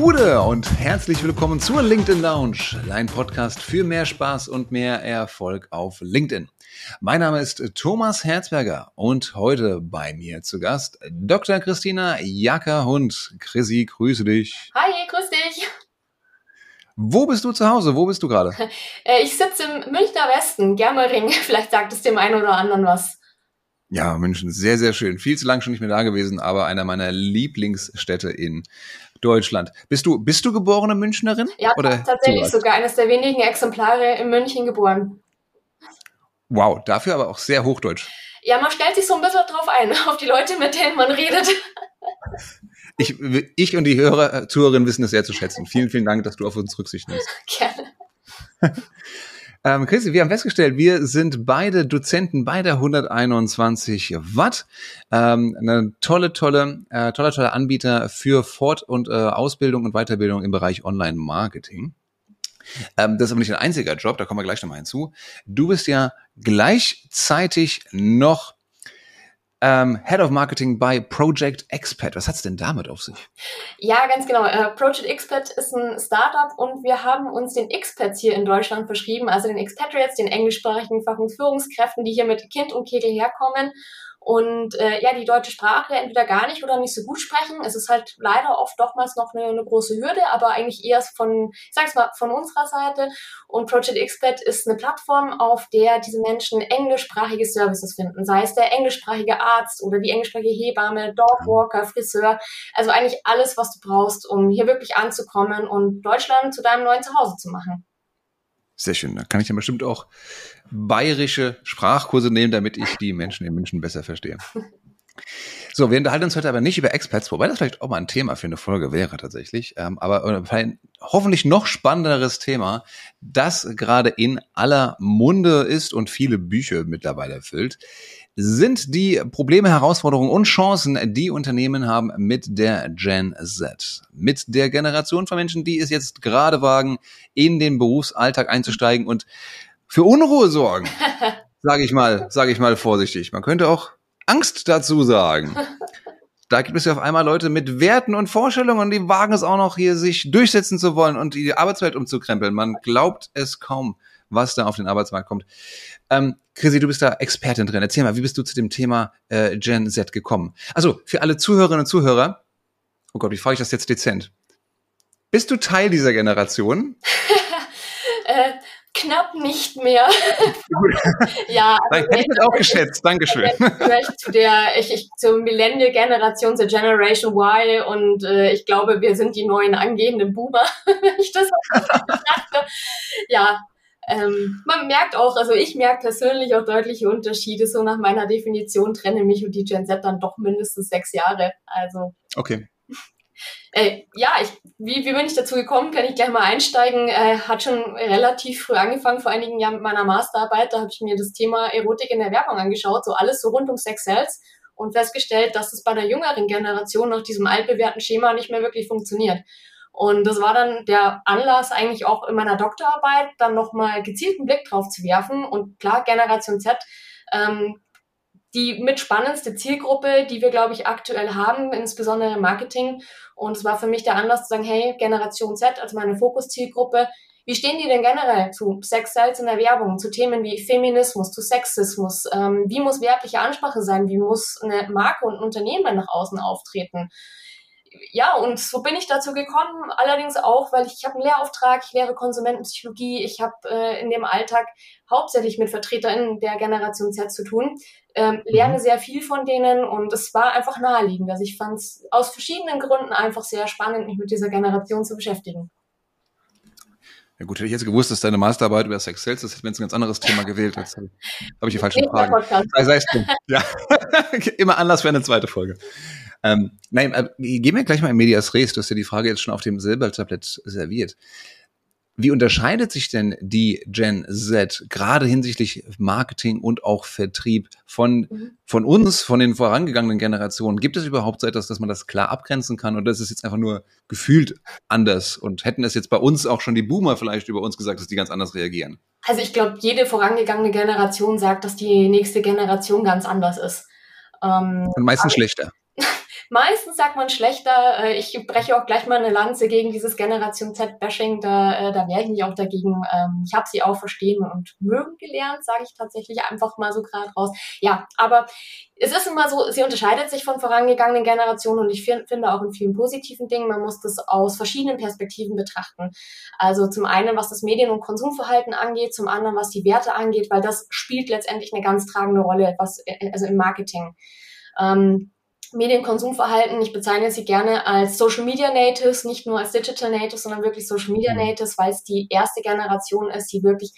Gude und herzlich willkommen zur LinkedIn Lounge, ein Podcast für mehr Spaß und mehr Erfolg auf LinkedIn. Mein Name ist Thomas Herzberger und heute bei mir zu Gast Dr. Christina Jacker-Hund. Chrissy, grüße dich. Hi, grüß dich. Wo bist du zu Hause? Wo bist du gerade? Äh, ich sitze im Münchner Westen, Germering. Vielleicht sagt es dem einen oder anderen was. Ja, München, sehr, sehr schön. Viel zu lange schon nicht mehr da gewesen, aber einer meiner Lieblingsstädte in Deutschland. Bist du, bist du geborene Münchnerin? Ja, oder tatsächlich sowas? sogar eines der wenigen Exemplare in München geboren. Wow, dafür aber auch sehr hochdeutsch. Ja, man stellt sich so ein bisschen drauf ein, auf die Leute, mit denen man redet. Ich, ich und die Hörer, Zuhörerinnen wissen es sehr zu schätzen. Vielen, vielen Dank, dass du auf uns Rücksicht nimmst. Gerne. Ähm, Christi, wir haben festgestellt, wir sind beide Dozenten bei der 121 Watt. Ähm, eine tolle, tolle, äh, toller, toller Anbieter für Fort- und äh, Ausbildung und Weiterbildung im Bereich Online-Marketing. Ähm, das ist aber nicht ein einziger Job, da kommen wir gleich nochmal hinzu. Du bist ja gleichzeitig noch ähm, Head of Marketing bei Project Expat. Was hat's denn damit auf sich? Ja, ganz genau. Äh, Project Expat ist ein Startup und wir haben uns den Expats hier in Deutschland verschrieben, also den Expatriates, den englischsprachigen Fach- und Führungskräften, die hier mit Kind und Kegel herkommen und äh, ja, die deutsche Sprache entweder gar nicht oder nicht so gut sprechen. Es ist halt leider oft dochmals noch eine, eine große Hürde, aber eigentlich eher von, ich sag's mal, von unserer Seite. Und Project Expert ist eine Plattform, auf der diese Menschen englischsprachige Services finden, sei es der englischsprachige Arzt oder die englischsprachige Hebamme, Dogwalker, Friseur, also eigentlich alles, was du brauchst, um hier wirklich anzukommen und Deutschland zu deinem neuen Zuhause zu machen. Sehr schön. Da kann ich dann bestimmt auch bayerische Sprachkurse nehmen, damit ich die Menschen in München besser verstehe. So, wir unterhalten uns heute aber nicht über Experts, wobei das vielleicht auch mal ein Thema für eine Folge wäre tatsächlich. Ähm, aber ein hoffentlich noch spannenderes Thema, das gerade in aller Munde ist und viele Bücher mittlerweile füllt, sind die Probleme, Herausforderungen und Chancen, die Unternehmen haben mit der Gen Z. Mit der Generation von Menschen, die es jetzt gerade wagen, in den Berufsalltag einzusteigen und für Unruhe sorgen. Sage ich mal, sage ich mal vorsichtig. Man könnte auch Angst dazu sagen. Da gibt es ja auf einmal Leute mit Werten und Vorstellungen und die wagen es auch noch hier, sich durchsetzen zu wollen und die Arbeitswelt umzukrempeln. Man glaubt es kaum, was da auf den Arbeitsmarkt kommt. Ähm, Chrissy, du bist da Expertin drin. Erzähl mal, wie bist du zu dem Thema äh, Gen Z gekommen? Also für alle Zuhörerinnen und Zuhörer, oh Gott, wie frage ich das jetzt dezent? Bist du Teil dieser Generation? äh, knapp nicht mehr. ja, also hätte ich das auch geschätzt. Dankeschön. Vielleicht zu der, ich, ich zur Millennial-Generation, zur Generation Y und äh, ich glaube, wir sind die neuen angehenden Boomer, wenn ich das dachte. Ja, ähm, man merkt auch, also ich merke persönlich auch deutliche Unterschiede. So nach meiner Definition trenne mich und die Gen Z dann doch mindestens sechs Jahre. Also. Okay. Äh, ja, ich, wie, wie bin ich dazu gekommen? Kann ich gleich mal einsteigen. Äh, hat schon relativ früh angefangen, vor einigen Jahren mit meiner Masterarbeit. Da habe ich mir das Thema Erotik in der Werbung angeschaut, so alles so rund um Sex Sales und festgestellt, dass es bei der jüngeren Generation nach diesem altbewährten Schema nicht mehr wirklich funktioniert. Und das war dann der Anlass eigentlich auch in meiner Doktorarbeit, dann nochmal gezielten Blick drauf zu werfen. Und klar, Generation Z, ähm, die mitspannendste Zielgruppe, die wir, glaube ich, aktuell haben, insbesondere im Marketing. Und es war für mich der Anlass zu sagen, hey, Generation Z, also meine Fokuszielgruppe, wie stehen die denn generell zu Sex Sales in der Werbung, zu Themen wie Feminismus, zu Sexismus? Ähm, wie muss werbliche Ansprache sein? Wie muss eine Marke und ein Unternehmen nach außen auftreten? Ja, und so bin ich dazu gekommen, allerdings auch, weil ich, ich habe einen Lehrauftrag, ich lehre Konsumentenpsychologie, ich habe äh, in dem Alltag hauptsächlich mit VertreterInnen der Generation Z zu tun, ähm, lerne mhm. sehr viel von denen und es war einfach naheliegend. Also ich fand es aus verschiedenen Gründen einfach sehr spannend, mich mit dieser Generation zu beschäftigen. Ja gut, hätte ich jetzt gewusst, dass deine Masterarbeit über Sex Sales ist, wenn es ein ganz anderes Thema gewählt hätte. Habe ich die falschen Fragen. Sei, sei ja. Immer Anlass für eine zweite Folge. Ähm, nein, äh, gehen wir gleich mal in Medias Res. Du hast ja die Frage jetzt schon auf dem Silbertablett serviert. Wie unterscheidet sich denn die Gen Z gerade hinsichtlich Marketing und auch Vertrieb von, mhm. von uns, von den vorangegangenen Generationen? Gibt es überhaupt so etwas, dass man das klar abgrenzen kann oder ist es jetzt einfach nur gefühlt anders? Und hätten es jetzt bei uns auch schon die Boomer vielleicht über uns gesagt, dass die ganz anders reagieren? Also ich glaube, jede vorangegangene Generation sagt, dass die nächste Generation ganz anders ist. Ähm, und meistens schlechter Meistens sagt man schlechter. Äh, ich breche auch gleich mal eine Lanze gegen dieses Generation Z-Bashing. Da, äh, da wehre ich mich auch dagegen. Ähm, ich habe sie auch verstehen und mögen gelernt, sage ich tatsächlich einfach mal so gerade raus. Ja, aber es ist immer so, sie unterscheidet sich von vorangegangenen Generationen und ich finde auch in vielen positiven Dingen, man muss das aus verschiedenen Perspektiven betrachten. Also zum einen, was das Medien- und Konsumverhalten angeht, zum anderen, was die Werte angeht, weil das spielt letztendlich eine ganz tragende Rolle, was, äh, also im Marketing. Ähm, Medienkonsumverhalten, ich bezeichne sie gerne als Social Media Natives, nicht nur als Digital Natives, sondern wirklich Social Media mhm. Natives, weil es die erste Generation ist, die wirklich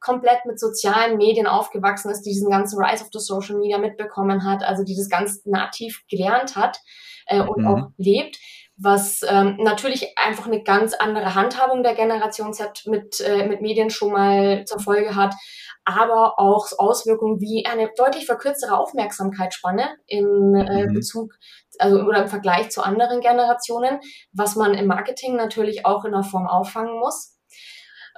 komplett mit sozialen Medien aufgewachsen ist, die diesen ganzen Rise of the Social Media mitbekommen hat, also die das ganz nativ gelernt hat äh, und mhm. auch lebt, was ähm, natürlich einfach eine ganz andere Handhabung der Generation Z mit, äh, mit Medien schon mal zur Folge hat, aber auch Auswirkungen wie eine deutlich verkürztere Aufmerksamkeitsspanne im äh, mhm. Bezug, also oder im Vergleich zu anderen Generationen, was man im Marketing natürlich auch in der Form auffangen muss.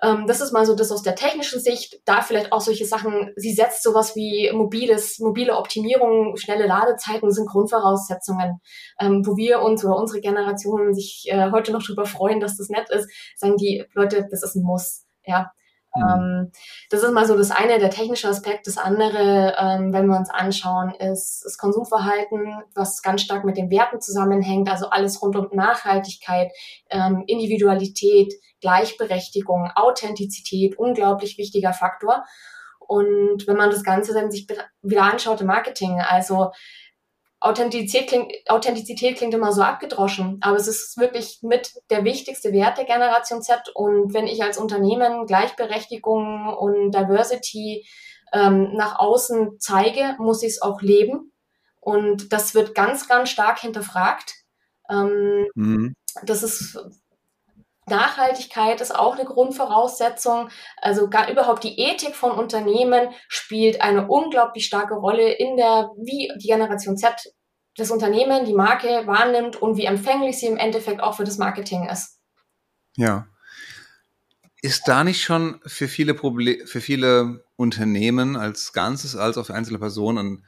Ähm, das ist mal so das aus der technischen Sicht. Da vielleicht auch solche Sachen, sie setzt sowas wie mobiles, mobile Optimierung, schnelle Ladezeiten sind Grundvoraussetzungen, ähm, wo wir uns oder unsere Generationen sich äh, heute noch drüber freuen, dass das nett ist, sagen die Leute, das ist ein Muss. Ja, Mhm. Ähm, das ist mal so das eine, der technische Aspekt. Das andere, ähm, wenn wir uns anschauen, ist das Konsumverhalten, was ganz stark mit den Werten zusammenhängt. Also alles rund um Nachhaltigkeit, ähm, Individualität, Gleichberechtigung, Authentizität, unglaublich wichtiger Faktor. Und wenn man das Ganze dann sich wieder anschaut im Marketing, also Authentizität klingt, Authentizität klingt immer so abgedroschen, aber es ist wirklich mit der wichtigste Wert der Generation Z. Und wenn ich als Unternehmen Gleichberechtigung und Diversity ähm, nach außen zeige, muss ich es auch leben. Und das wird ganz, ganz stark hinterfragt. Ähm, mhm. Das ist Nachhaltigkeit ist auch eine Grundvoraussetzung. Also gar überhaupt die Ethik von Unternehmen spielt eine unglaublich starke Rolle in der, wie die Generation Z das Unternehmen, die Marke wahrnimmt und wie empfänglich sie im Endeffekt auch für das Marketing ist. Ja. Ist da nicht schon für viele Probleme, für viele Unternehmen als Ganzes, als auch für einzelne Personen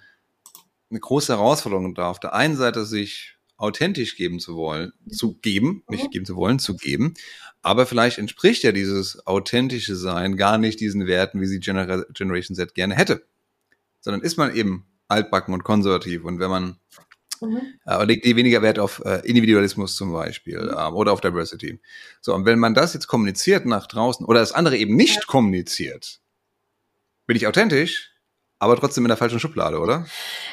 eine große Herausforderung da, auf der einen Seite sich authentisch geben zu wollen, zu geben, nicht mhm. geben zu wollen, zu geben. Aber vielleicht entspricht ja dieses authentische Sein gar nicht diesen Werten, wie sie Genera Generation Z gerne hätte. Sondern ist man eben altbacken und konservativ. Und wenn man mhm. äh, legt die weniger Wert auf äh, Individualismus zum Beispiel mhm. äh, oder auf Diversity. So, und wenn man das jetzt kommuniziert nach draußen oder das andere eben nicht ja. kommuniziert, bin ich authentisch, aber trotzdem in der falschen Schublade, oder?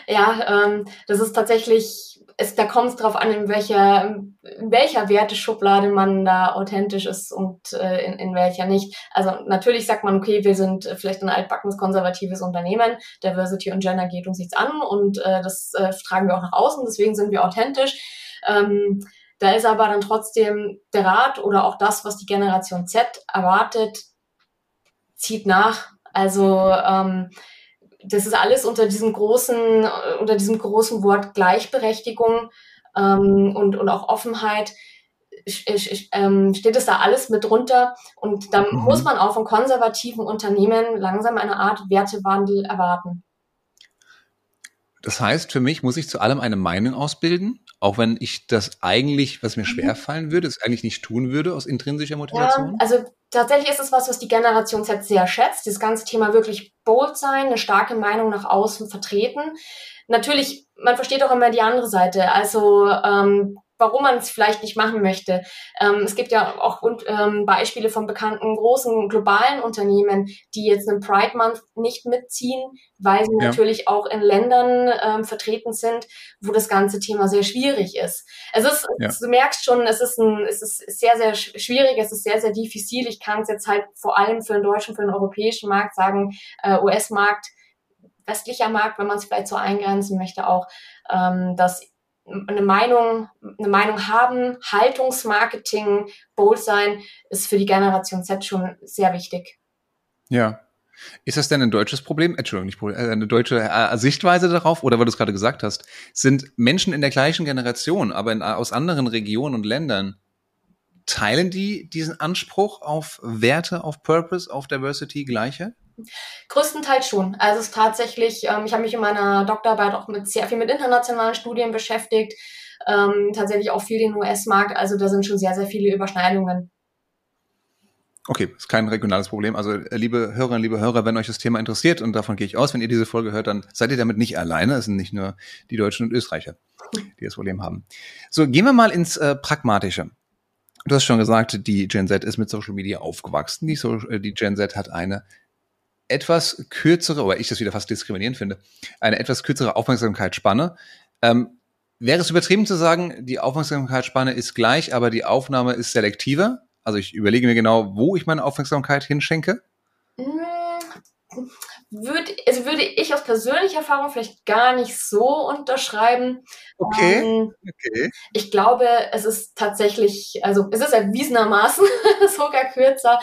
Ja, ähm, das ist tatsächlich es, da kommt es darauf an, in welcher, in welcher Werteschublade man da authentisch ist und äh, in, in welcher nicht. Also natürlich sagt man, okay, wir sind vielleicht ein altbackenes konservatives Unternehmen, Diversity und Gender geht uns nichts an und äh, das äh, tragen wir auch nach außen, deswegen sind wir authentisch. Ähm, da ist aber dann trotzdem der Rat oder auch das, was die Generation Z erwartet, zieht nach. Also ähm, das ist alles unter diesem großen, unter diesem großen Wort Gleichberechtigung ähm, und, und auch Offenheit ähm, steht es da alles mit drunter und da mhm. muss man auch von konservativen Unternehmen langsam eine Art Wertewandel erwarten. Das heißt, für mich muss ich zu allem eine Meinung ausbilden, auch wenn ich das eigentlich, was mir schwer mhm. fallen würde, es eigentlich nicht tun würde aus intrinsischer Motivation. Ja, also tatsächlich ist es was, was die Generation Z sehr schätzt. Das ganze Thema wirklich bold sein, eine starke Meinung nach außen vertreten. Natürlich, man versteht auch immer die andere Seite. Also ähm, warum man es vielleicht nicht machen möchte. Ähm, es gibt ja auch ähm, Beispiele von bekannten großen globalen Unternehmen, die jetzt einen Pride Month nicht mitziehen, weil sie ja. natürlich auch in Ländern ähm, vertreten sind, wo das ganze Thema sehr schwierig ist. Es ist, ja. du merkst schon, es ist ein, es ist sehr, sehr schwierig, es ist sehr, sehr diffizil. Ich kann es jetzt halt vor allem für den deutschen, für den europäischen Markt sagen, äh, US-Markt, westlicher Markt, wenn man es vielleicht so eingrenzen möchte, auch, ähm, dass eine Meinung, eine Meinung haben, Haltungsmarketing, bold sein, ist für die Generation Z schon sehr wichtig. Ja. Ist das denn ein deutsches Problem? Entschuldigung, nicht Problem, äh, eine deutsche äh, Sichtweise darauf? Oder weil du es gerade gesagt hast, sind Menschen in der gleichen Generation, aber in, aus anderen Regionen und Ländern, teilen die diesen Anspruch auf Werte, auf Purpose, auf Diversity gleiche? Größtenteils schon. Also es ist tatsächlich, ähm, ich habe mich in meiner Doktorarbeit auch mit sehr viel mit internationalen Studien beschäftigt. ähm, tatsächlich auch viel den US-Markt. Also da sind schon sehr, sehr viele Überschneidungen. Okay, ist kein regionales Problem. Also äh, liebe Hörerinnen, liebe Hörer, wenn euch das Thema interessiert, und davon gehe ich aus, wenn ihr diese Folge hört, dann seid ihr damit nicht alleine. Es sind nicht nur die Deutschen und Österreicher, die das Problem haben. So, gehen wir mal ins äh, Pragmatische. Du hast schon gesagt, die Gen Z ist mit Social Media aufgewachsen. Die, so äh, die Gen Z hat eine etwas kürzere, oder ich das wieder fast diskriminierend finde, eine etwas kürzere Aufmerksamkeitsspanne. Ähm, wäre es übertrieben zu sagen, die Aufmerksamkeitsspanne ist gleich, aber die Aufnahme ist selektiver? Also ich überlege mir genau, wo ich meine Aufmerksamkeit hinschenke. Würde, also würde ich aus persönlicher Erfahrung vielleicht gar nicht so unterschreiben. Okay. Ähm, okay. Ich glaube, es ist tatsächlich, also es ist erwiesenermaßen sogar kürzer,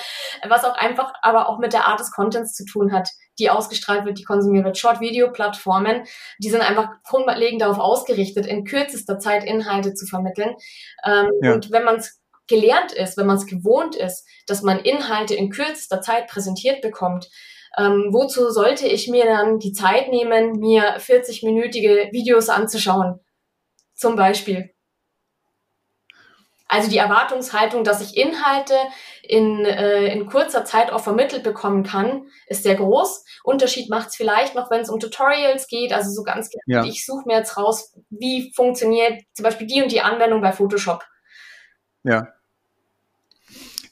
was auch einfach aber auch mit der Art des Contents zu tun hat, die ausgestrahlt wird, die konsumiert wird. Short-Video-Plattformen, die sind einfach grundlegend darauf ausgerichtet, in kürzester Zeit Inhalte zu vermitteln. Ähm, ja. Und wenn man es gelernt ist, wenn man es gewohnt ist, dass man Inhalte in kürzester Zeit präsentiert bekommt, ähm, wozu sollte ich mir dann die Zeit nehmen, mir 40-minütige Videos anzuschauen? Zum Beispiel. Also die Erwartungshaltung, dass ich Inhalte in, äh, in kurzer Zeit auch vermittelt bekommen kann, ist sehr groß. Unterschied macht es vielleicht noch, wenn es um Tutorials geht, also so ganz ja. ich suche mir jetzt raus, wie funktioniert zum Beispiel die und die Anwendung bei Photoshop. Ja.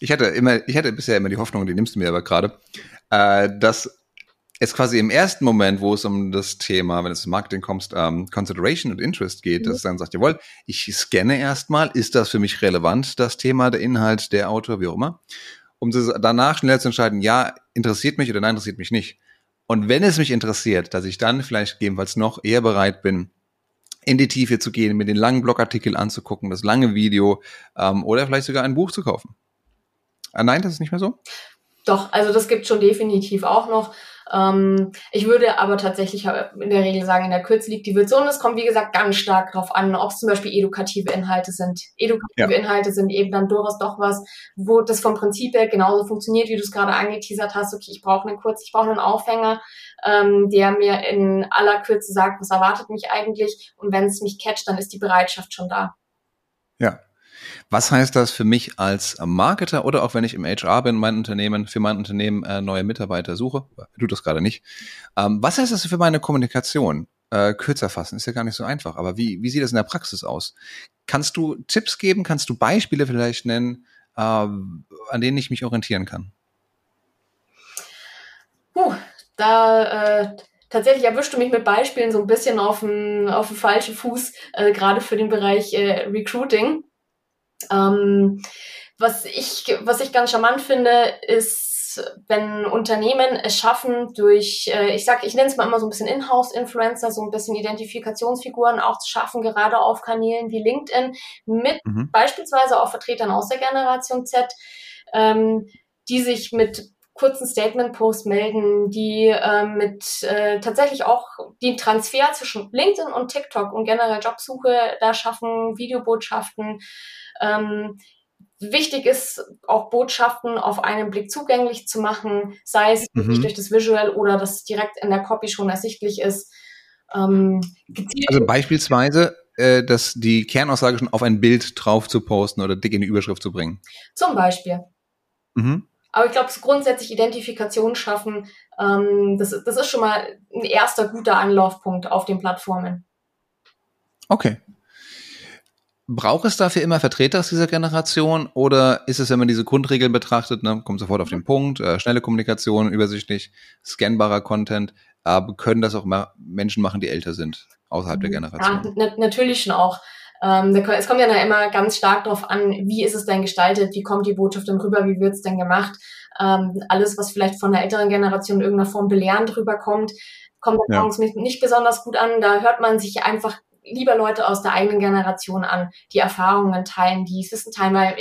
Ich hatte immer, ich hatte bisher immer die Hoffnung, die nimmst du mir aber gerade, äh, dass es quasi im ersten Moment, wo es um das Thema, wenn es um Marketing kommst, ähm, Consideration und Interest geht, mhm. dass es dann sagt, jawohl, ich scanne erstmal, ist das für mich relevant, das Thema, der Inhalt, der Autor, wie auch immer, um danach schnell zu entscheiden, ja, interessiert mich oder nein, interessiert mich nicht. Und wenn es mich interessiert, dass ich dann vielleicht gegebenenfalls noch eher bereit bin, in die Tiefe zu gehen, mir den langen Blogartikel anzugucken, das lange Video ähm, oder vielleicht sogar ein Buch zu kaufen. Ah, nein, das ist nicht mehr so? Doch, also das gibt schon definitiv auch noch. Ähm, ich würde aber tatsächlich in der Regel sagen, in der Kürze liegt die. Und es kommt, wie gesagt, ganz stark darauf an, ob es zum Beispiel edukative Inhalte sind. Edukative ja. Inhalte sind eben dann durchaus doch was, wo das vom Prinzip her genauso funktioniert, wie du es gerade angeteasert hast. Okay, ich brauche einen kurz, ich brauche einen Aufhänger, ähm, der mir in aller Kürze sagt, was erwartet mich eigentlich. Und wenn es mich catcht, dann ist die Bereitschaft schon da. Ja, was heißt das für mich als Marketer oder auch wenn ich im HR bin, mein Unternehmen, für mein Unternehmen äh, neue Mitarbeiter suche? Du das gerade nicht. Ähm, was heißt das für meine Kommunikation? Äh, kürzer fassen ist ja gar nicht so einfach. Aber wie, wie sieht das in der Praxis aus? Kannst du Tipps geben? Kannst du Beispiele vielleicht nennen, äh, an denen ich mich orientieren kann? Puh, da äh, tatsächlich erwischst du mich mit Beispielen so ein bisschen auf dem, auf falschen Fuß, äh, gerade für den Bereich äh, Recruiting. Ähm, was ich, was ich ganz charmant finde, ist, wenn Unternehmen es schaffen, durch, äh, ich sag, ich nenne es mal immer so ein bisschen Inhouse-Influencer, so ein bisschen Identifikationsfiguren auch zu schaffen, gerade auf Kanälen wie LinkedIn, mit mhm. beispielsweise auch Vertretern aus der Generation Z, ähm, die sich mit kurzen Statement-Post melden, die äh, mit äh, tatsächlich auch den Transfer zwischen LinkedIn und TikTok und generell Jobsuche da schaffen, Videobotschaften, ähm, wichtig ist, auch Botschaften auf einen Blick zugänglich zu machen, sei es mhm. durch das Visual oder das direkt in der Copy schon ersichtlich ist. Ähm, also beispielsweise, äh, dass die Kernaussage schon auf ein Bild drauf zu posten oder dick in die Überschrift zu bringen. Zum Beispiel. Mhm. Aber ich glaube, grundsätzlich Identifikation schaffen, ähm, das, das ist schon mal ein erster guter Anlaufpunkt auf den Plattformen. Okay. Braucht es dafür immer Vertreter aus dieser Generation oder ist es, wenn man diese Grundregeln betrachtet, ne, kommt sofort auf den Punkt, äh, schnelle Kommunikation, übersichtlich, scannbarer Content, aber können das auch mal Menschen machen, die älter sind, außerhalb der Generation? Ja, natürlich schon auch. Ähm, es kommt ja dann immer ganz stark darauf an, wie ist es denn gestaltet, wie kommt die Botschaft denn rüber, wie wird es denn gemacht. Ähm, alles, was vielleicht von der älteren Generation in irgendeiner Form belehrend rüberkommt, kommt ja. uns nicht besonders gut an. Da hört man sich einfach lieber Leute aus der eigenen Generation an, die Erfahrungen teilen, die Wissen teilen, weil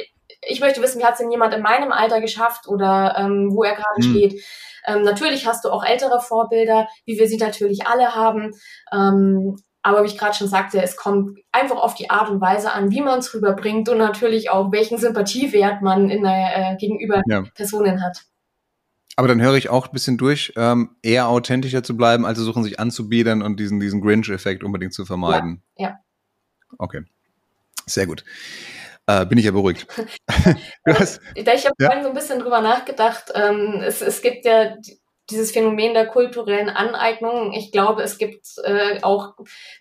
ich möchte wissen, wie hat es denn jemand in meinem Alter geschafft oder ähm, wo er gerade hm. steht. Ähm, natürlich hast du auch ältere Vorbilder, wie wir sie natürlich alle haben. Ähm, aber wie ich gerade schon sagte, es kommt einfach auf die Art und Weise an, wie man es rüberbringt und natürlich auch, welchen Sympathiewert man in der, äh, gegenüber ja. Personen hat. Aber dann höre ich auch ein bisschen durch, ähm, eher authentischer zu bleiben, als versuchen sich anzubiedern und diesen, diesen Grinch-Effekt unbedingt zu vermeiden. Ja. ja. Okay. Sehr gut. Äh, bin ich ja beruhigt. hast, ich habe ja? vorhin so ein bisschen drüber nachgedacht. Ähm, es, es gibt ja dieses Phänomen der kulturellen Aneignung. Ich glaube, es gibt äh, auch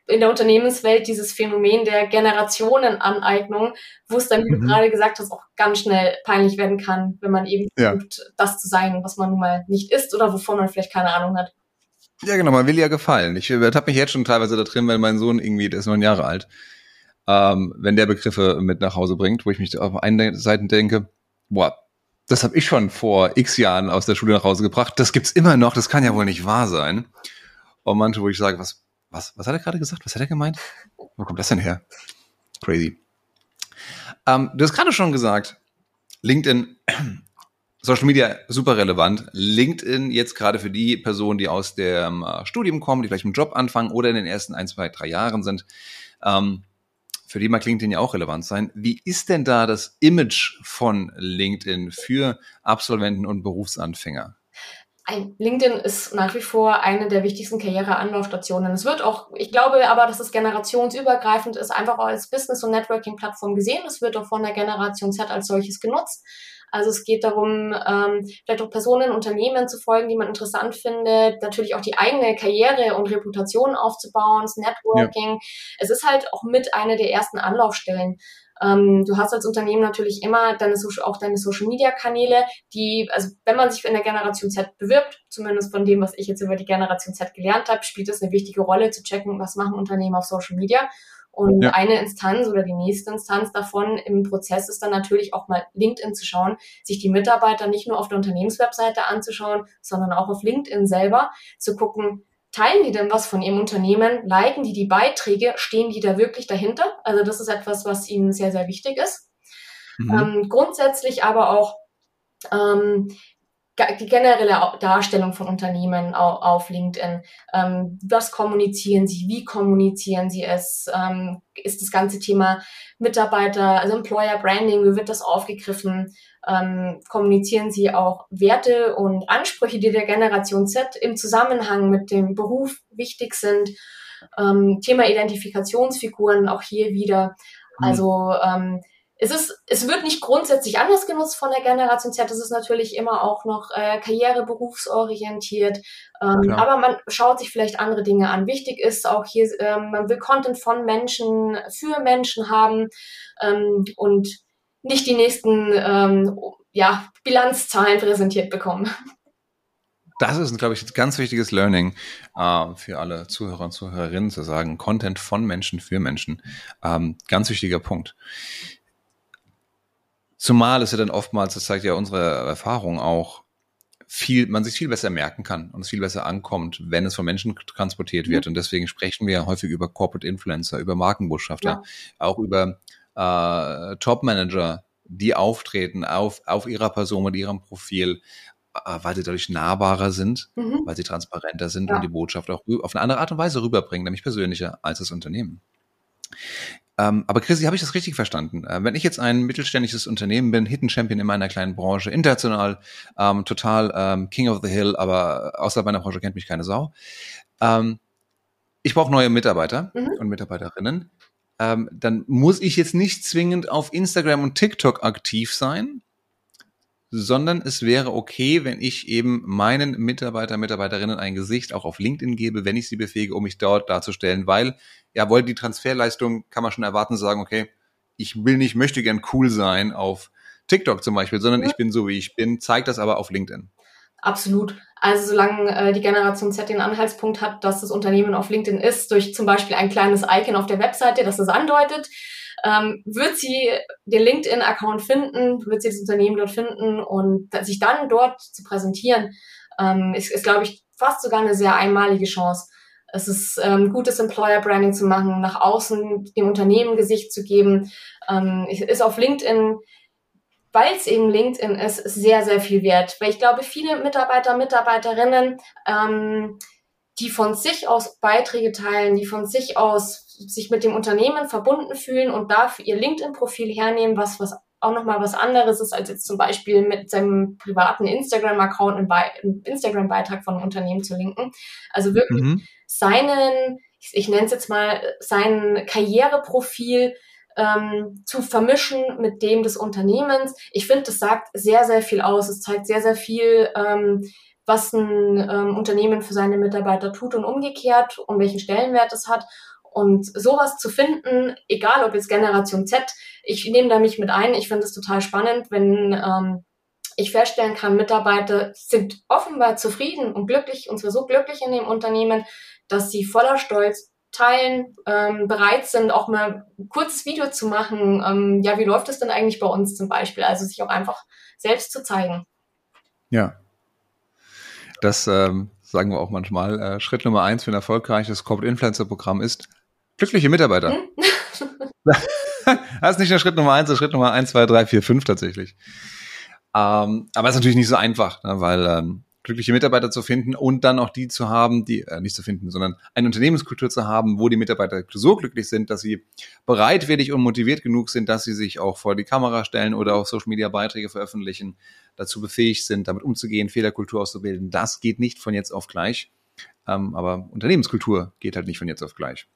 in der Unternehmenswelt dieses Phänomen der Generationenaneignung, wo es dann, wie mhm. du gerade gesagt hast, auch ganz schnell peinlich werden kann, wenn man eben ja. versucht, das zu sein, was man nun mal nicht ist oder wovon man vielleicht keine Ahnung hat. Ja, genau, man will ja gefallen. Ich habe mich jetzt schon teilweise da drin, weil mein Sohn irgendwie, der ist neun Jahre alt, ähm, wenn der Begriffe mit nach Hause bringt, wo ich mich auf einer Seite denke, boah, das habe ich schon vor x Jahren aus der Schule nach Hause gebracht. Das gibt's immer noch, das kann ja wohl nicht wahr sein. Und manche, wo ich sage, was, was, was hat er gerade gesagt? Was hat er gemeint? Wo kommt das denn her? Crazy. Ähm, du hast gerade schon gesagt, LinkedIn, Social Media super relevant. LinkedIn jetzt gerade für die Personen, die aus dem äh, Studium kommen, die vielleicht mit dem Job anfangen oder in den ersten ein, zwei, drei Jahren sind. Ähm, für die mag LinkedIn ja auch relevant sein. Wie ist denn da das Image von LinkedIn für Absolventen und Berufsanfänger? LinkedIn ist nach wie vor eine der wichtigsten Karriereanlaufstationen. Es wird auch, ich glaube aber, dass es generationsübergreifend ist, einfach als Business- und Networking-Plattform gesehen. Es wird auch von der Generation Z als solches genutzt. Also es geht darum, ähm, vielleicht auch Personen, Unternehmen zu folgen, die man interessant findet, natürlich auch die eigene Karriere und Reputation aufzubauen, das Networking. Ja. Es ist halt auch mit einer der ersten Anlaufstellen. Ähm, du hast als Unternehmen natürlich immer deine Social, auch deine Social Media Kanäle, die, also wenn man sich in der Generation Z bewirbt, zumindest von dem, was ich jetzt über die Generation Z gelernt habe, spielt es eine wichtige Rolle zu checken, was machen Unternehmen auf Social Media. Und ja. eine Instanz oder die nächste Instanz davon im Prozess ist dann natürlich auch mal LinkedIn zu schauen, sich die Mitarbeiter nicht nur auf der Unternehmenswebseite anzuschauen, sondern auch auf LinkedIn selber zu gucken, teilen die denn was von ihrem Unternehmen, liken die die Beiträge, stehen die da wirklich dahinter? Also das ist etwas, was ihnen sehr, sehr wichtig ist. Mhm. Ähm, grundsätzlich aber auch ähm, die generelle Darstellung von Unternehmen auf LinkedIn. Ähm, was kommunizieren sie? Wie kommunizieren sie es? Ähm, ist das ganze Thema Mitarbeiter, also Employer Branding, wie wird das aufgegriffen? Ähm, kommunizieren sie auch Werte und Ansprüche, die der Generation Z im Zusammenhang mit dem Beruf wichtig sind? Thema Identifikationsfiguren auch hier wieder. Mhm. Also ähm, es ist, es wird nicht grundsätzlich anders genutzt von der Generation Z. Es ist natürlich immer auch noch äh, karriere, berufsorientiert. Ähm, aber man schaut sich vielleicht andere Dinge an. Wichtig ist auch hier, ähm, man will Content von Menschen für Menschen haben ähm, und nicht die nächsten ähm, ja, Bilanzzahlen präsentiert bekommen. Das ist, glaube ich, ein ganz wichtiges Learning äh, für alle Zuhörer und Zuhörerinnen zu sagen, Content von Menschen für Menschen. Ähm, ganz wichtiger Punkt. Zumal es ja dann oftmals, das zeigt ja unsere Erfahrung auch, viel, man sich viel besser merken kann und es viel besser ankommt, wenn es von Menschen transportiert wird. Mhm. Und deswegen sprechen wir häufig über Corporate Influencer, über Markenbotschafter, ja. auch über äh, Top-Manager, die auftreten auf, auf ihrer Person mit ihrem Profil, äh, weil sie dadurch nahbarer sind, mhm. weil sie transparenter sind ja. und die Botschaft auch auf eine andere Art und Weise rüberbringen, nämlich persönlicher als das Unternehmen. Ähm, aber Chrissy, habe ich das richtig verstanden? Äh, wenn ich jetzt ein mittelständisches Unternehmen bin, Hidden Champion in meiner kleinen Branche, international, ähm, total ähm, King of the Hill, aber außerhalb meiner Branche kennt mich keine Sau. Ähm, ich brauche neue Mitarbeiter mhm. und Mitarbeiterinnen. Ähm, dann muss ich jetzt nicht zwingend auf Instagram und TikTok aktiv sein, sondern es wäre okay, wenn ich eben meinen Mitarbeiter, Mitarbeiterinnen ein Gesicht auch auf LinkedIn gebe, wenn ich sie befähige, um mich dort darzustellen, weil ja, wollte die Transferleistung, kann man schon erwarten, sagen, okay, ich will nicht, möchte gern cool sein auf TikTok zum Beispiel, sondern ich bin so, wie ich bin, zeigt das aber auf LinkedIn. Absolut. Also solange äh, die Generation Z den Anhaltspunkt hat, dass das Unternehmen auf LinkedIn ist, durch zum Beispiel ein kleines Icon auf der Webseite, das es andeutet, ähm, wird sie den LinkedIn-Account finden, wird sie das Unternehmen dort finden und sich dann dort zu präsentieren, ähm, ist, ist glaube ich, fast sogar eine sehr einmalige Chance. Es ist ähm, gutes Employer Branding zu machen, nach außen dem Unternehmen Gesicht zu geben. Ähm, ist auf LinkedIn, weil es eben LinkedIn ist, sehr, sehr viel wert. Weil ich glaube, viele Mitarbeiter, Mitarbeiterinnen, ähm, die von sich aus Beiträge teilen, die von sich aus sich mit dem Unternehmen verbunden fühlen und dafür ihr LinkedIn-Profil hernehmen, was, was auch nochmal was anderes ist, als jetzt zum Beispiel mit seinem privaten Instagram-Account einen, Instagram-Beitrag von einem Unternehmen zu linken. Also wirklich mhm. seinen, ich, ich nenne es jetzt mal, sein Karriereprofil ähm, zu vermischen mit dem des Unternehmens. Ich finde, das sagt sehr, sehr viel aus. Es zeigt sehr, sehr viel, ähm, was ein ähm, Unternehmen für seine Mitarbeiter tut und umgekehrt und welchen Stellenwert es hat. Und sowas zu finden, egal ob jetzt Generation Z, ich nehme da mich mit ein. Ich finde es total spannend, wenn ähm, ich feststellen kann, Mitarbeiter sind offenbar zufrieden und glücklich, und zwar so glücklich in dem Unternehmen, dass sie voller Stolz teilen, ähm, bereit sind, auch mal ein kurzes Video zu machen. Ähm, ja, wie läuft es denn eigentlich bei uns zum Beispiel? Also sich auch einfach selbst zu zeigen. Ja. Das ähm, sagen wir auch manchmal. Äh, Schritt Nummer eins für ein erfolgreiches Corporate Influencer Programm ist glückliche Mitarbeiter. Hm? das ist nicht der Schritt Nummer eins, das ist Schritt Nummer eins, zwei, drei, vier, fünf tatsächlich. Ähm, aber es ist natürlich nicht so einfach, ne, weil ähm, glückliche Mitarbeiter zu finden und dann auch die zu haben, die äh, nicht zu finden, sondern eine Unternehmenskultur zu haben, wo die Mitarbeiter so glücklich sind, dass sie bereitwillig und motiviert genug sind, dass sie sich auch vor die Kamera stellen oder auch Social Media Beiträge veröffentlichen, dazu befähigt sind, damit umzugehen, Fehlerkultur auszubilden. Das geht nicht von jetzt auf gleich. Ähm, aber Unternehmenskultur geht halt nicht von jetzt auf gleich.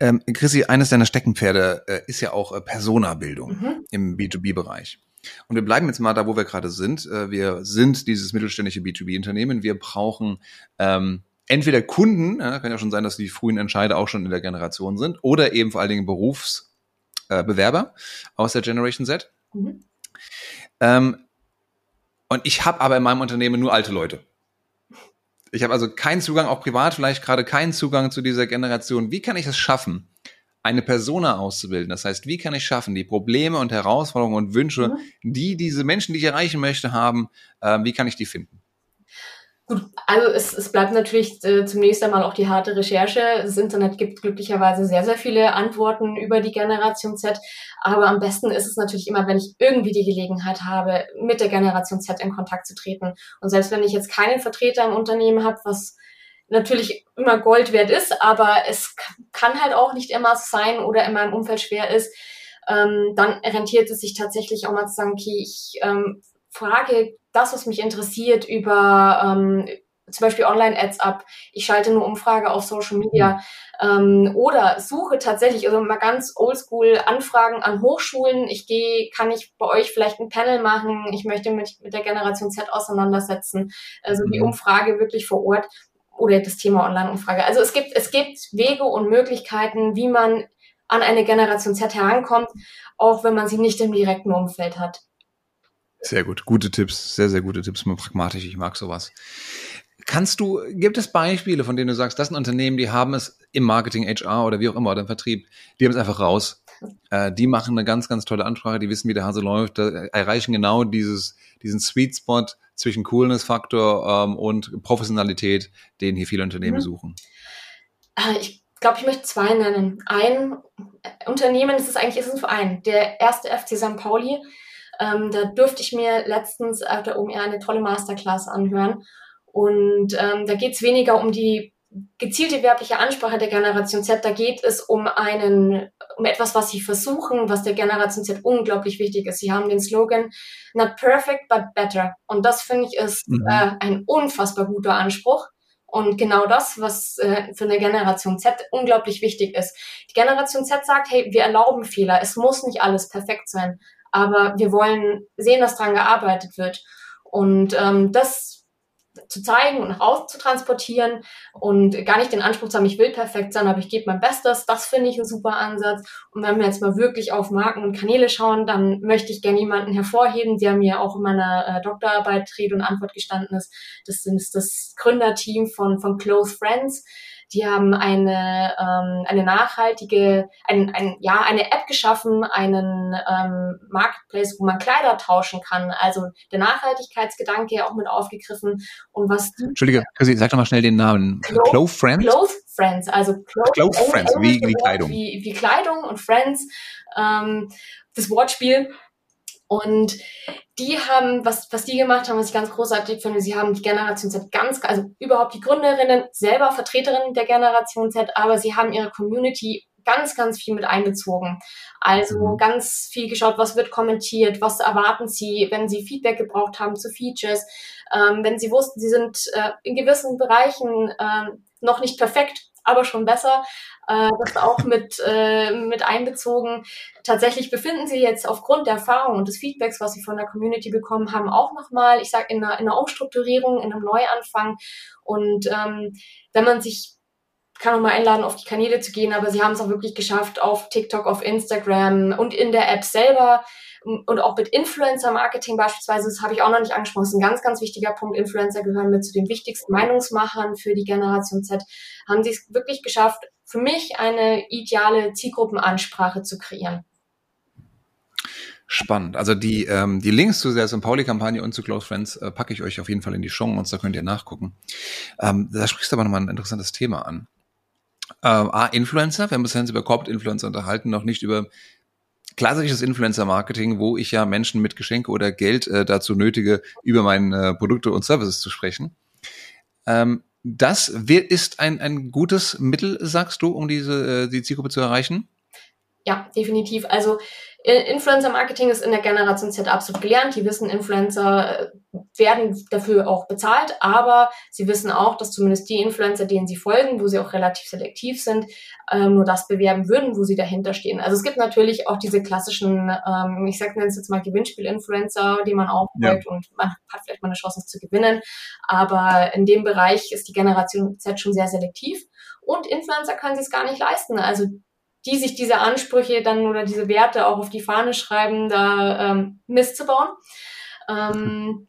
Ähm, Chrissy, eines deiner Steckenpferde äh, ist ja auch äh, Persona-Bildung mhm. im B2B-Bereich. Und wir bleiben jetzt mal da, wo wir gerade sind. Äh, wir sind dieses mittelständische B2B-Unternehmen. Wir brauchen ähm, entweder Kunden, ja, kann ja schon sein, dass die frühen Entscheider auch schon in der Generation sind, oder eben vor allen Dingen Berufsbewerber äh, aus der Generation Z. Mhm. Ähm, und ich habe aber in meinem Unternehmen nur alte Leute. Ich habe also keinen Zugang, auch privat vielleicht gerade keinen Zugang zu dieser Generation. Wie kann ich es schaffen, eine Persona auszubilden. Das heißt, wie kann ich schaffen, die Probleme und Herausforderungen und Wünsche, mhm. die diese Menschen, die ich erreichen möchte, haben, äh, wie kann ich die finden? Gut, also es, es bleibt natürlich äh, zunächst einmal auch die harte Recherche. Das Internet gibt glücklicherweise sehr, sehr viele Antworten über die Generation Z. Aber am besten ist es natürlich immer, wenn ich irgendwie die Gelegenheit habe, mit der Generation Z in Kontakt zu treten. Und selbst wenn ich jetzt keinen Vertreter im Unternehmen habe, was natürlich immer Gold wert ist, aber es kann halt auch nicht immer sein oder in meinem Umfeld schwer ist, ähm, dann rentiert es sich tatsächlich auch mal zu sagen, okay, ich ähm, frage das, was mich interessiert, über ähm, zum Beispiel Online-Ads ab. Ich schalte eine Umfrage auf Social Media ähm, oder suche tatsächlich, also mal ganz oldschool Anfragen an Hochschulen. Ich gehe, kann ich bei euch vielleicht ein Panel machen? Ich möchte mich mit der Generation Z auseinandersetzen. Also die mhm. Umfrage wirklich vor Ort oder das Thema Online-Umfrage. Also es gibt, es gibt Wege und Möglichkeiten, wie man an eine Generation Z herankommt, auch wenn man sie nicht im direkten Umfeld hat. Sehr gut, gute Tipps, sehr, sehr gute Tipps, mal pragmatisch, ich mag sowas. Kannst du, gibt es Beispiele, von denen du sagst, das sind Unternehmen, die haben es im Marketing, HR oder wie auch immer, oder im Vertrieb, die haben es einfach raus. Äh, die machen eine ganz, ganz tolle Ansprache, die wissen, wie der Hase läuft, erreichen genau dieses, diesen Sweet Spot, zwischen Coolness-Faktor ähm, und Professionalität, den hier viele Unternehmen mhm. suchen? Äh, ich glaube, ich möchte zwei nennen. Ein Unternehmen, das ist eigentlich ist ein Verein, der erste FC St. Pauli. Ähm, da durfte ich mir letztens auf der OMR eine tolle Masterclass anhören. Und ähm, da geht es weniger um die gezielte werbliche Ansprache der Generation Z, da geht es um einen, um etwas, was sie versuchen, was der Generation Z unglaublich wichtig ist. Sie haben den Slogan Not perfect, but better. Und das finde ich ist mhm. äh, ein unfassbar guter Anspruch. Und genau das, was äh, für eine Generation Z unglaublich wichtig ist. Die Generation Z sagt, hey, wir erlauben Fehler. Es muss nicht alles perfekt sein. Aber wir wollen sehen, dass dran gearbeitet wird. Und ähm, das zu zeigen und raus zu transportieren und gar nicht den Anspruch zu haben, ich will perfekt sein, aber ich gebe mein Bestes. Das finde ich ein super Ansatz. Und wenn wir jetzt mal wirklich auf Marken und Kanäle schauen, dann möchte ich gerne jemanden hervorheben, der mir auch in meiner äh, Doktorarbeit Rede und Antwort gestanden ist. Das ist das Gründerteam von, von Close Friends. Die haben eine, ähm, eine nachhaltige, ein, ein, ja, eine App geschaffen, einen ähm, Marketplace, wo man Kleider tauschen kann. Also der Nachhaltigkeitsgedanke auch mit aufgegriffen. Und was Entschuldige, Chrissy, sag doch mal schnell den Namen. Clothes, Clothes Friends? Clothes Friends, also Clothes, Clothes Friends, wie, wie Kleidung. Wie, wie Kleidung und Friends. Ähm, das Wortspiel und die haben, was, was die gemacht haben, was ich ganz großartig finde, sie haben die Generation Z ganz, also überhaupt die Gründerinnen, selber Vertreterinnen der Generation Z, aber sie haben ihre Community ganz, ganz viel mit einbezogen. Also mhm. ganz viel geschaut, was wird kommentiert, was erwarten sie, wenn sie Feedback gebraucht haben zu Features, ähm, wenn sie wussten, sie sind äh, in gewissen Bereichen ähm, noch nicht perfekt, aber schon besser. Äh, das auch mit, äh, mit einbezogen. Tatsächlich befinden sie jetzt aufgrund der Erfahrung und des Feedbacks, was sie von der Community bekommen haben, auch nochmal, ich sage, in einer, in einer Umstrukturierung, in einem Neuanfang. Und ähm, wenn man sich kann auch mal einladen, auf die Kanäle zu gehen, aber sie haben es auch wirklich geschafft, auf TikTok, auf Instagram und in der App selber und auch mit Influencer-Marketing beispielsweise, das habe ich auch noch nicht angesprochen, ist ein ganz, ganz wichtiger Punkt. Influencer gehören mit zu den wichtigsten Meinungsmachern für die Generation Z. Haben sie es wirklich geschafft, für mich eine ideale Zielgruppenansprache zu kreieren. Spannend. Also die, ähm, die Links zu der St. Pauli-Kampagne und zu Close Friends äh, packe ich euch auf jeden Fall in die Show und da könnt ihr nachgucken. Ähm, da sprichst du aber nochmal ein interessantes Thema an. Ähm, A, Influencer. Wir haben uns über Corporate Influencer unterhalten, noch nicht über klassisches Influencer-Marketing, wo ich ja Menschen mit Geschenke oder Geld äh, dazu nötige, über meine äh, Produkte und Services zu sprechen. Ähm, das ist ein, ein gutes Mittel, sagst du, um diese äh, die Zielgruppe zu erreichen? Ja, definitiv. Also Influencer-Marketing ist in der Generation Z absolut gelernt. Die wissen, Influencer äh, werden dafür auch bezahlt, aber sie wissen auch, dass zumindest die Influencer, denen sie folgen, wo sie auch relativ selektiv sind, ähm, nur das bewerben würden, wo sie dahinter stehen. Also es gibt natürlich auch diese klassischen, ähm, ich sage jetzt mal Gewinnspiel-Influencer, die man auch ja. und man hat vielleicht mal eine Chance, es zu gewinnen. Aber in dem Bereich ist die Generation Z schon sehr selektiv. Und Influencer können sie es gar nicht leisten. Also die sich diese Ansprüche dann oder diese Werte auch auf die Fahne schreiben, da ähm, Mist zu bauen. Ähm,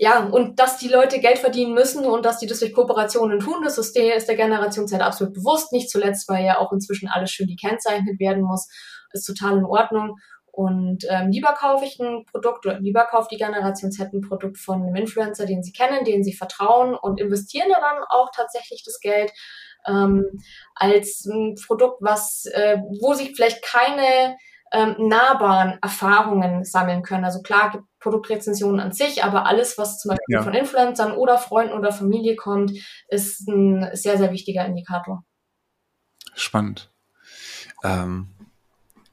ja, und dass die Leute Geld verdienen müssen und dass die das durch Kooperationen tun, das ist der, ist der Generation Z absolut bewusst. Nicht zuletzt, weil ja auch inzwischen alles schön gekennzeichnet werden muss, ist total in Ordnung. Und ähm, lieber kaufe ich ein Produkt oder lieber kauft die Generation Z ein Produkt von einem Influencer, den sie kennen, den sie vertrauen und investieren dann auch tatsächlich das Geld ähm, als ein Produkt, was, äh, wo sich vielleicht keine ähm, nahbaren Erfahrungen sammeln können. Also klar gibt Produktrezensionen an sich, aber alles, was zum Beispiel ja. von Influencern oder Freunden oder Familie kommt, ist ein sehr, sehr wichtiger Indikator. Spannend. Ähm,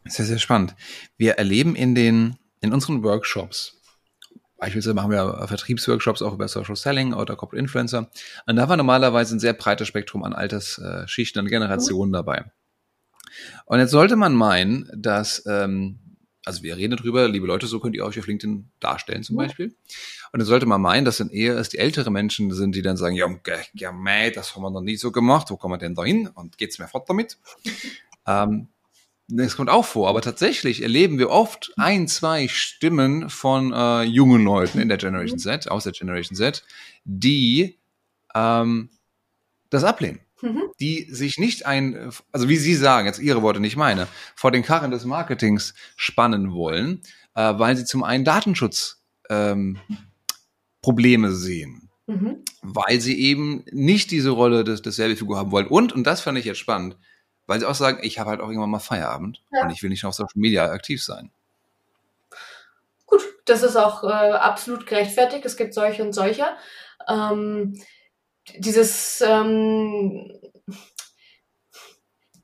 sehr, sehr spannend. Wir erleben in den, in unseren Workshops Beispielsweise machen wir Vertriebsworkshops auch über Social Selling oder Corporate Influencer. Und da war normalerweise ein sehr breites Spektrum an Altersschichten und Generationen mhm. dabei. Und jetzt sollte man meinen, dass, ähm, also wir reden darüber, liebe Leute, so könnt ihr euch auf LinkedIn darstellen zum. Beispiel. Und jetzt sollte man meinen, dass dann eher es die ältere Menschen sind, die dann sagen, ja, ja, mei, das haben wir noch nie so gemacht, wo kommen wir denn da hin und geht's mir fort damit? ähm, das kommt auch vor, aber tatsächlich erleben wir oft ein, zwei Stimmen von äh, jungen Leuten in der Generation Z, aus der Generation Z, die ähm, das ablehnen. Mhm. Die sich nicht ein, also wie Sie sagen, jetzt Ihre Worte, nicht meine, vor den Karren des Marketings spannen wollen, äh, weil sie zum einen Datenschutz ähm, Probleme sehen. Mhm. Weil sie eben nicht diese Rolle des, des Selfie-Figur haben wollen. Und, und das fand ich jetzt spannend, weil sie auch sagen, ich habe halt auch irgendwann mal Feierabend ja. und ich will nicht auf Social Media aktiv sein. Gut, das ist auch äh, absolut gerechtfertigt. Es gibt solche und solche. Ähm, dieses ähm,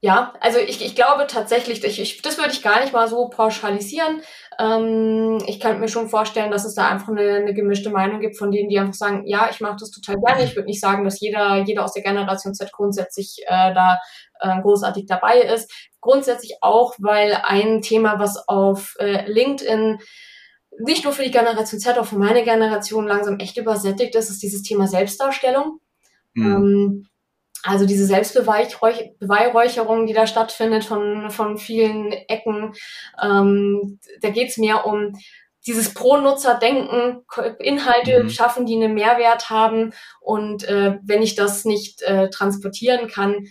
ja, also ich, ich glaube tatsächlich, ich, ich, das würde ich gar nicht mal so pauschalisieren. Ähm, ich kann mir schon vorstellen, dass es da einfach eine, eine gemischte Meinung gibt von denen, die einfach sagen, ja, ich mache das total gerne. Ich würde nicht sagen, dass jeder, jeder aus der Generation Z grundsätzlich äh, da äh, großartig dabei ist. Grundsätzlich auch, weil ein Thema, was auf äh, LinkedIn nicht nur für die Generation Z, auch für meine Generation langsam echt übersättigt ist, ist dieses Thema Selbstdarstellung. Mhm. Ähm, also diese Selbstbeweihräucherung, die da stattfindet von, von vielen Ecken, ähm, da geht's mehr um dieses Pro-Nutzer-Denken, Inhalte mhm. schaffen, die einen Mehrwert haben. Und äh, wenn ich das nicht äh, transportieren kann,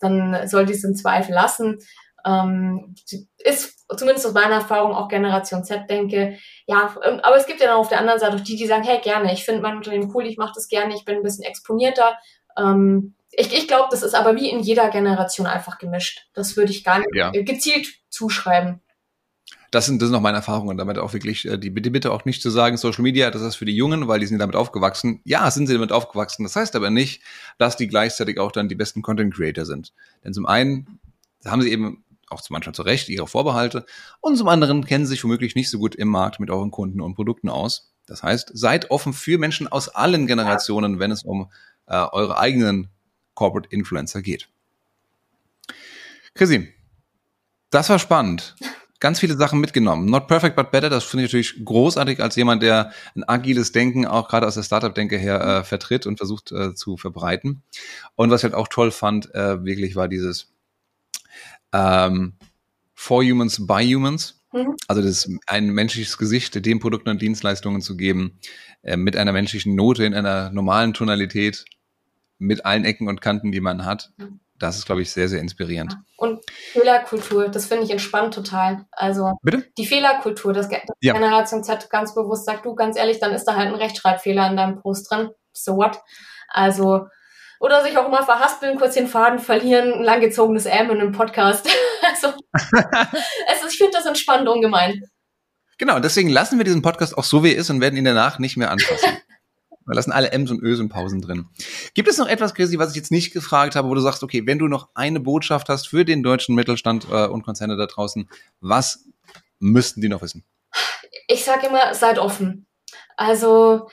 dann sollte ich es im Zweifel lassen. Ähm, ist zumindest aus meiner Erfahrung auch Generation Z denke, ja, ähm, aber es gibt ja dann auf der anderen Seite auch die, die sagen, hey, gerne, ich finde mein Unternehmen cool, ich mache das gerne, ich bin ein bisschen exponierter, ähm, ich ich glaube, das ist aber wie in jeder Generation einfach gemischt. Das würde ich gar nicht ja. gezielt zuschreiben. Das sind, das sind noch meine Erfahrungen damit auch wirklich, äh, die, die Bitte auch nicht zu sagen, Social Media, das ist für die Jungen, weil die sind damit aufgewachsen. Ja, sind sie damit aufgewachsen. Das heißt aber nicht, dass die gleichzeitig auch dann die besten Content Creator sind. Denn zum einen haben sie eben auch manchmal zu Recht ihre Vorbehalte und zum anderen kennen sie sich womöglich nicht so gut im Markt mit euren Kunden und Produkten aus. Das heißt, seid offen für Menschen aus allen Generationen, wenn es um äh, eure eigenen Corporate Influencer geht. Chrissy, das war spannend. Ganz viele Sachen mitgenommen. Not perfect, but better. Das finde ich natürlich großartig als jemand, der ein agiles Denken auch gerade aus der Startup-Denke her äh, vertritt und versucht äh, zu verbreiten. Und was ich halt auch toll fand, äh, wirklich war dieses ähm, For Humans, by Humans. Mhm. Also das ein menschliches Gesicht den Produkten und Dienstleistungen zu geben, äh, mit einer menschlichen Note in einer normalen Tonalität, mit allen Ecken und Kanten, die man hat. Mhm das ist, glaube ich, sehr, sehr inspirierend. Und Fehlerkultur, das finde ich entspannt total. Also Bitte? die Fehlerkultur, dass ja. Generation Z ganz bewusst sagt, du ganz ehrlich, dann ist da halt ein Rechtschreibfehler in deinem Post drin. So what? Also, oder sich auch mal verhaspeln, kurz den Faden verlieren, ein langgezogenes M in einem Podcast. also, also ich finde das entspannt ungemein. Genau, deswegen lassen wir diesen Podcast auch so, wie er ist und werden ihn danach nicht mehr anfassen. Wir lassen alle M's und Ös und Pausen drin. Gibt es noch etwas, Chrissy, was ich jetzt nicht gefragt habe, wo du sagst, okay, wenn du noch eine Botschaft hast für den deutschen Mittelstand äh, und Konzerne da draußen, was müssten die noch wissen? Ich sage immer, seid offen. Also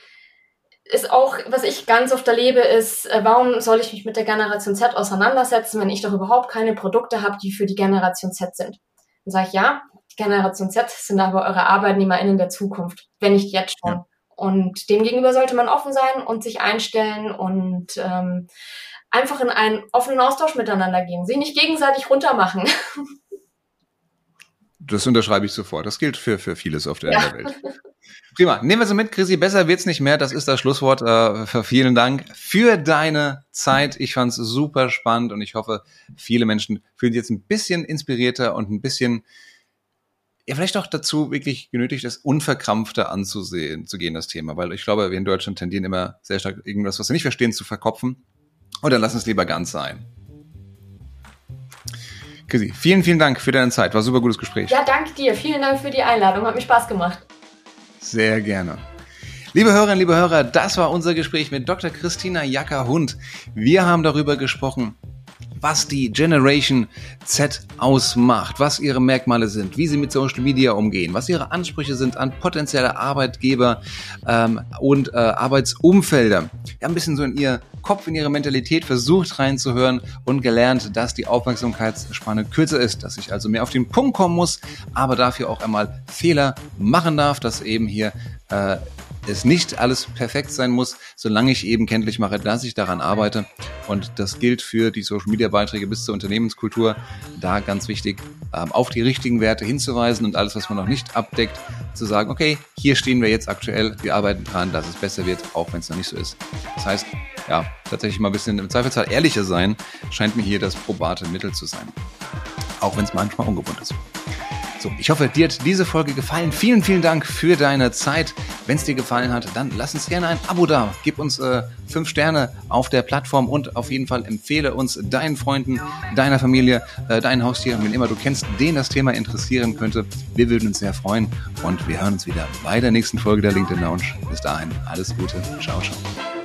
ist auch, was ich ganz oft erlebe, ist, äh, warum soll ich mich mit der Generation Z auseinandersetzen, wenn ich doch überhaupt keine Produkte habe, die für die Generation Z sind? Dann sage ich, ja, die Generation Z sind aber eure ArbeitnehmerInnen der Zukunft, wenn nicht jetzt schon. Ja. Und demgegenüber sollte man offen sein und sich einstellen und ähm, einfach in einen offenen Austausch miteinander gehen, sie nicht gegenseitig runtermachen. Das unterschreibe ich sofort. Das gilt für, für vieles auf der ja. Welt. Prima. Nehmen wir so mit, Chrissy. Besser wird's nicht mehr. Das ist das Schlusswort. Äh, vielen Dank für deine Zeit. Ich fand's super spannend und ich hoffe, viele Menschen fühlen sich jetzt ein bisschen inspirierter und ein bisschen ja, vielleicht auch dazu wirklich genötigt ist, unverkrampfter anzusehen, zu gehen, das Thema. Weil ich glaube, wir in Deutschland tendieren immer sehr stark, irgendwas, was wir nicht verstehen, zu verkopfen. Und dann lass uns lieber ganz sein. Chrissy, vielen, vielen Dank für deine Zeit. War ein super gutes Gespräch. Ja, danke dir. Vielen Dank für die Einladung. Hat mir Spaß gemacht. Sehr gerne. Liebe Hörerinnen, liebe Hörer, das war unser Gespräch mit Dr. Christina Jacker-Hund. Wir haben darüber gesprochen, was die Generation Z ausmacht, was ihre Merkmale sind, wie sie mit Social Media umgehen, was ihre Ansprüche sind an potenzielle Arbeitgeber ähm, und äh, Arbeitsumfelder. Wir haben ein bisschen so in ihr Kopf, in ihre Mentalität versucht reinzuhören und gelernt, dass die Aufmerksamkeitsspanne kürzer ist, dass ich also mehr auf den Punkt kommen muss, aber dafür auch einmal Fehler machen darf, dass eben hier äh, es nicht alles perfekt sein muss, solange ich eben kenntlich mache, dass ich daran arbeite. Und das gilt für die Social Media Beiträge bis zur Unternehmenskultur. Da ganz wichtig, ähm, auf die richtigen Werte hinzuweisen und alles, was man noch nicht abdeckt, zu sagen, okay, hier stehen wir jetzt aktuell, wir arbeiten dran, dass es besser wird, auch wenn es noch nicht so ist. Das heißt, ja, tatsächlich mal ein bisschen im Zweifelsfall ehrlicher sein, scheint mir hier das probate Mittel zu sein. Auch wenn es manchmal ungewohnt ist. So, ich hoffe, dir hat diese Folge gefallen. Vielen, vielen Dank für deine Zeit. Wenn es dir gefallen hat, dann lass uns gerne ein Abo da. Gib uns äh, fünf Sterne auf der Plattform und auf jeden Fall empfehle uns deinen Freunden, deiner Familie, äh, deinen Haustieren, wenn immer du kennst, den das Thema interessieren könnte. Wir würden uns sehr freuen und wir hören uns wieder bei der nächsten Folge der LinkedIn Lounge. Bis dahin, alles Gute. Ciao, ciao.